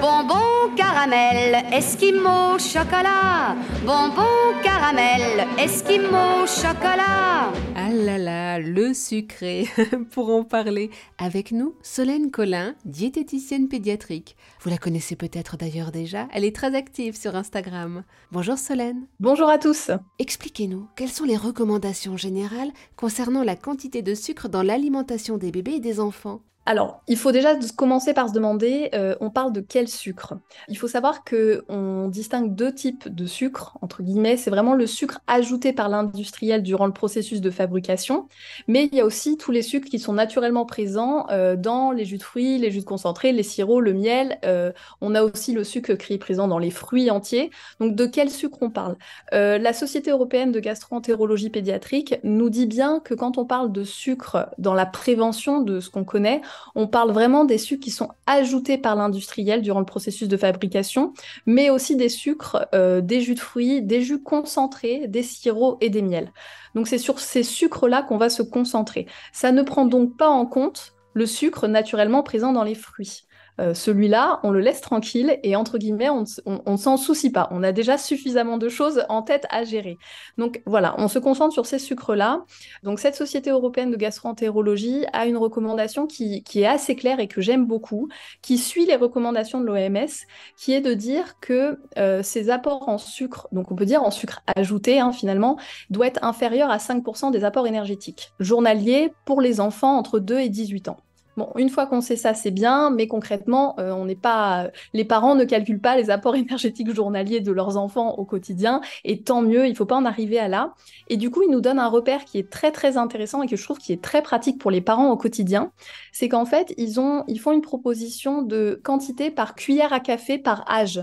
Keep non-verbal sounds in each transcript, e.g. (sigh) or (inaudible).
Bonbon caramel, esquimau chocolat. Bonbon caramel, esquimau chocolat. Ah là là, le sucré. (laughs) Pour en parler avec nous, Solène Collin, diététicienne pédiatrique. Vous la connaissez peut-être d'ailleurs déjà, elle est très active sur Instagram. Bonjour Solène. Bonjour à tous. Expliquez-nous, quelles sont les recommandations générales concernant la quantité de sucre dans l'alimentation des bébés et des enfants? Alors, il faut déjà commencer par se demander, euh, on parle de quel sucre? Il faut savoir que on distingue deux types de sucre entre guillemets. C'est vraiment le sucre ajouté par l'industriel durant le processus de fabrication, mais il y a aussi tous les sucres qui sont naturellement présents euh, dans les jus de fruits, les jus de concentré, les sirops, le miel. Euh, on a aussi le sucre qui est présent dans les fruits entiers. Donc, de quel sucre on parle? La Société européenne de gastroentérologie pédiatrique nous dit bien que quand on parle de sucre dans la prévention de ce qu'on connaît, on parle vraiment des sucres qui sont ajoutés par l'industriel durant le processus de fabrication, mais aussi des sucres, euh, des jus de fruits, des jus concentrés, des sirops et des miels. Donc c'est sur ces sucres-là qu'on va se concentrer. Ça ne prend donc pas en compte le sucre naturellement présent dans les fruits. Euh, celui-là, on le laisse tranquille et entre guillemets, on ne s'en soucie pas. On a déjà suffisamment de choses en tête à gérer. Donc voilà, on se concentre sur ces sucres-là. Donc cette Société européenne de gastroentérologie a une recommandation qui, est assez claire et que j'aime beaucoup, qui suit les recommandations de l'OMS, qui est de dire que euh, ces apports en sucre, donc on peut dire en sucre ajouté hein, finalement, doit être inférieur à 5% des apports énergétiques journaliers pour les enfants entre 2 et 18 ans. Bon, une fois qu'on sait ça, c'est bien, mais concrètement, euh, on n'est pas, les parents ne calculent pas les apports (laughs) énergétiques journaliers de leurs enfants au quotidien, et tant mieux, il ne faut pas en arriver à là. Et du coup, ils nous donnent un repère qui est très très intéressant et que je trouve qui est très pratique pour les parents au quotidien, c'est qu'en fait, ils ont, ils font une proposition de quantité par cuillère à café par âge.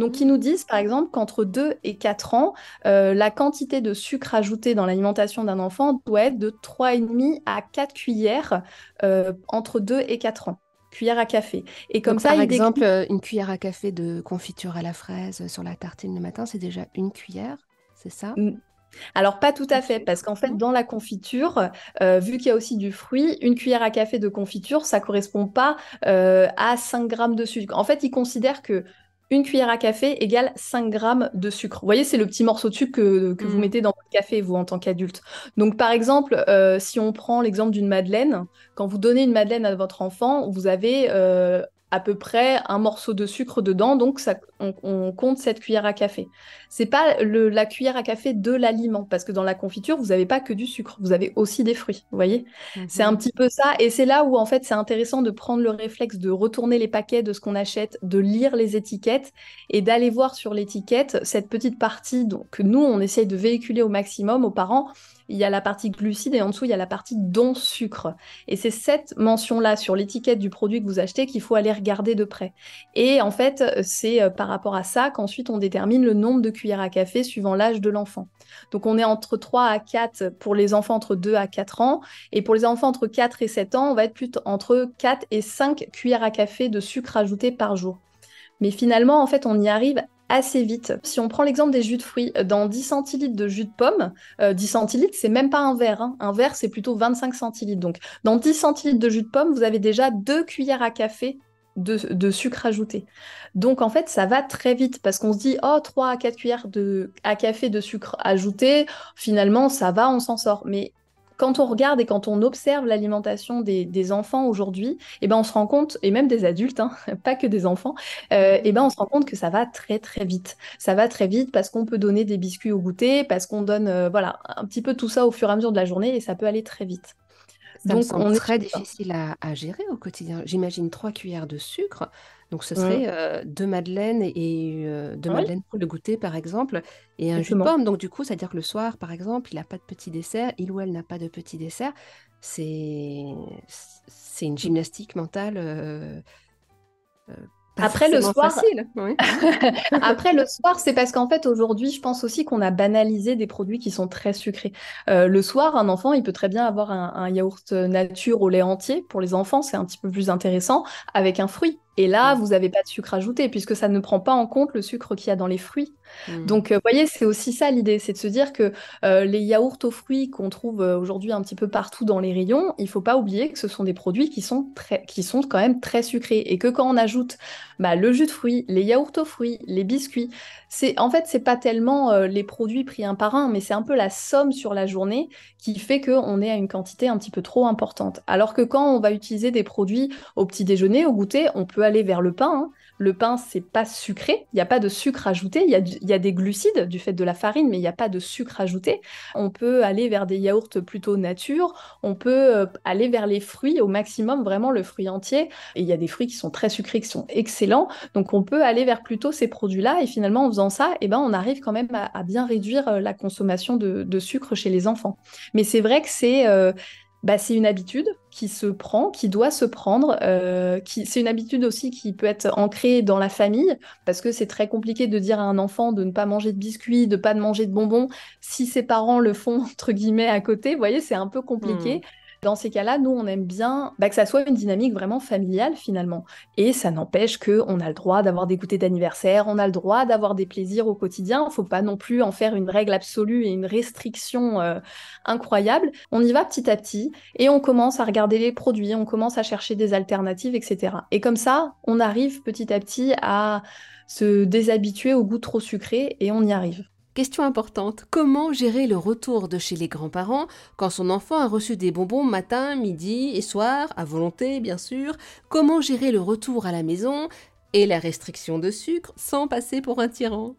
Donc, ils nous disent, par exemple, qu'entre 2 et 4 ans, euh, la quantité de sucre ajouté dans l'alimentation d'un enfant doit être de 3,5 à 4 cuillères euh, entre 2 et 4 ans cuillère à café. Et comme ça, par exemple, euh, une cuillère à café de confiture à la fraise sur la tartine le matin, c'est déjà une cuillère, c'est ça? Alors pas tout à fait, parce qu'en fait dans la confiture, vu qu'il y a aussi du fruit, une cuillère à café de confiture, ça correspond pas à 5 grammes de sucre. En fait, ils considèrent que une cuillère à café égale 5 grammes de sucre. Vous voyez, c'est le petit morceau de sucre que, vous mm. mettez dans votre café, vous, en tant qu'adulte. Donc, par exemple, euh, si on prend l'exemple d'une madeleine, quand vous donnez une madeleine à votre enfant, vous avez euh, à peu près un morceau de sucre dedans, donc ça, on, compte cette cuillère à café. C'est pas le, la cuillère à café de l'aliment, parce que dans la confiture, vous n'avez pas que du sucre, vous avez aussi des fruits, vous voyez? C'est un mhm. petit peu ça, et c'est là où en fait c'est intéressant de prendre le réflexe de retourner les paquets de ce qu'on achète, de lire les étiquettes, et d'aller voir sur l'étiquette cette petite partie donc, que nous, on essaye de véhiculer au maximum aux parents, il y a la partie glucides et en dessous, il y a la partie don sucre. Et c'est cette mention-là sur l'étiquette du produit que vous achetez qu'il faut aller regarder de près. Et en fait, c'est euh, par rapport à ça qu'ensuite on détermine le nombre de cuillères à café suivant l'âge de l'enfant. Donc on est entre 3 à 4 pour les enfants entre 2 à 4 ans. Et pour les enfants entre 4 et 7 ans, on va être plutôt entre 4 et 5 cuillères à café de sucre ajouté par jour. Mais finalement, en fait, on y arrive assez vite. Si on prend l'exemple des jus de fruits, dans 10 centilitres de jus de pomme, 10 euh, centilitres, c'est même pas un verre. Hein. Un verre, c'est plutôt 25 centilitres. Donc, dans 10 centilitres de jus de pomme, vous avez déjà 2 cuillères à café de, sucre ajouté. Donc en fait, ça va très vite parce qu'on se dit, oh, 3 à 4 cuillères à café de sucre ajouté, finalement, ça va, on s'en sort. Mais quand on regarde et quand on observe l'alimentation des, enfants aujourd'hui, eh ben on se rend compte, et même des adultes, hein, (laughs) pas que des enfants, euh, eh ben on se rend compte que ça va très très vite. Ça va très vite parce qu'on peut donner des biscuits au goûter, parce qu'on donne euh, voilà un petit peu tout ça au fur et à mesure de la journée et ça peut aller très vite. Donc, on est très difficile à, à, gérer au quotidien. J'imagine trois cuillères de sucre. Donc, ce serait euh, deux madeleines et euh, deux madeleines pour le goûter, par exemple, et un jus de pomme. Donc, du coup, c'est-à-dire que le soir, par exemple, il n'a pas de petit dessert, il ou elle n'a pas de petit dessert. C'est c'est une gymnastique mentale euh, après le soir, (laughs) après le soir, c'est parce qu'en fait aujourd'hui, je pense aussi qu'on a banalisé des produits qui sont très sucrés. Euh, le soir, un enfant, il peut très bien avoir un, yaourt nature au lait entier. Pour les enfants, c'est un petit peu plus intéressant avec un fruit Et là, vous n'avez pas de sucre ajouté puisque ça ne prend pas en compte le sucre qu'il y a dans les fruits. Mmh. Donc, euh, vous voyez, c'est aussi ça l'idée, c'est de se dire que euh, les yaourts aux fruits qu'on trouve euh, aujourd'hui un petit peu partout dans les rayons, il faut pas oublier que ce sont des produits qui sont, très, qui sont quand même très sucrés et que quand on ajoute bah, le jus de fruits, les yaourts aux fruits, les biscuits, c'est en fait c'est pas tellement les produits pris un par un, mais c'est un peu la somme sur la journée qui fait qu'on est à une quantité un petit peu trop importante. Alors que quand on va utiliser des produits au petit déjeuner, au goûter, on peut aller vers le pain. Hein. Le pain, c'est pas sucré, il n'y a pas de sucre ajouté, il y, a des glucides du fait de la farine, mais il n'y a pas de sucre ajouté. On peut aller vers des yaourts plutôt nature, on peut euh, aller vers les fruits au maximum, vraiment le fruit entier. Et il y a des fruits qui sont très sucrés, qui sont excellents, donc on peut aller vers plutôt ces produits-là. Et finalement, en faisant ça, eh ben, on arrive quand même à, bien réduire euh, la consommation de, sucre chez les enfants. Mais c'est vrai que c'est euh, bah, c'est une habitude qui se prend, qui doit se prendre. Euh. C'est une habitude aussi qui peut être ancrée dans la famille, parce que c'est très compliqué de dire à un enfant de ne pas manger de biscuits, de pas manger de bonbons, si ses parents le font, (laughs) entre guillemets, à côté. Vous voyez, c'est un peu compliqué. Hmm. Dans ces cas-là, nous, on aime bien bah, que ça soit une dynamique vraiment familiale finalement. Et ça n'empêche qu'on a le droit d'avoir des goûters d'anniversaire, on a le droit d'avoir des plaisirs au quotidien. Il ne faut pas non plus en faire une règle absolue et une restriction euh, incroyable. On y va petit à petit et on commence à regarder les produits, on commence à chercher des alternatives, etc. Et comme ça, on arrive petit à petit à se déshabituer au goût trop sucré et on y arrive. Question importante, comment gérer le retour de chez les grands-parents quand son enfant a reçu des bonbons matin, midi et soir, à volonté bien sûr? Comment gérer le retour à la maison et la restriction de sucre sans passer pour un tyran?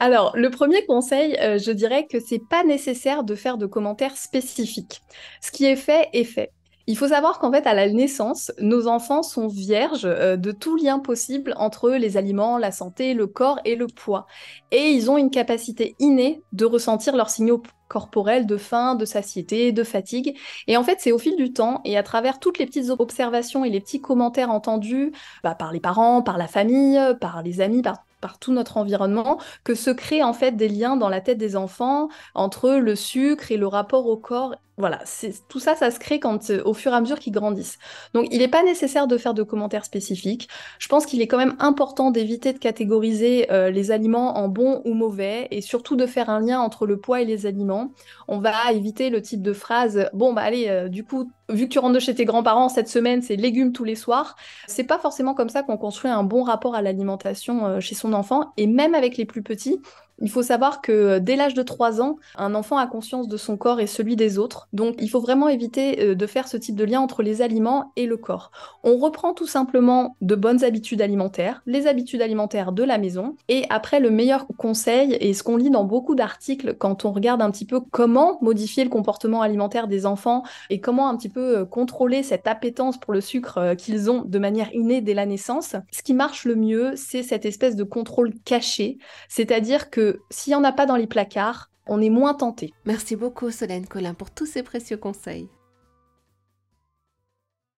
Alors, le premier conseil, euh, je dirais que c'est pas nécessaire de faire de commentaires spécifiques. Ce qui est fait est fait. Il faut savoir qu'en fait, à la naissance, nos enfants sont vierges euh, de tout lien possible entre les aliments, la santé, le corps et le poids. Et ils ont une capacité innée de ressentir leurs signaux corporels de faim, de satiété, de fatigue. Et en fait, c'est au fil du temps et à travers toutes les petites observations et les petits commentaires entendus bah, par les parents, par la famille, par les amis, par par tout notre environnement, que se créent en fait des liens dans la tête des enfants entre le sucre et le rapport au corps voilà, tout ça, ça se crée quand, euh, au fur et à mesure qu'ils grandissent. Donc, il n'est pas nécessaire de faire de commentaires spécifiques. Je pense qu'il est quand même important d'éviter de catégoriser euh, les aliments en bons ou mauvais, et surtout de faire un lien entre le poids et les aliments. On va éviter le type de phrase bon bah allez, euh, du coup, vu que tu rentres chez tes grands-parents cette semaine, c'est légumes tous les soirs. C'est pas forcément comme ça qu'on construit un bon rapport à l'alimentation chez son enfant, et même avec les plus petits. Il faut savoir que euh, dès l'âge de 3 ans, un enfant a conscience de son corps et celui des autres. Donc il faut vraiment éviter euh, de faire ce type de lien entre les aliments et le corps. On reprend tout simplement de bonnes habitudes alimentaires, les habitudes alimentaires de la maison. Et après, le meilleur conseil, et ce qu'on lit dans beaucoup d'articles quand on regarde un petit peu comment modifier le comportement alimentaire des enfants et comment un petit peu euh, contrôler cette appétence pour le sucre qu'ils ont de manière innée dès la naissance, ce qui marche le mieux, c'est cette espèce de contrôle caché. C'est-à-dire s'il n'y en a pas dans les placards, on est moins tenté. Merci beaucoup Solène Colin pour tous ces précieux conseils.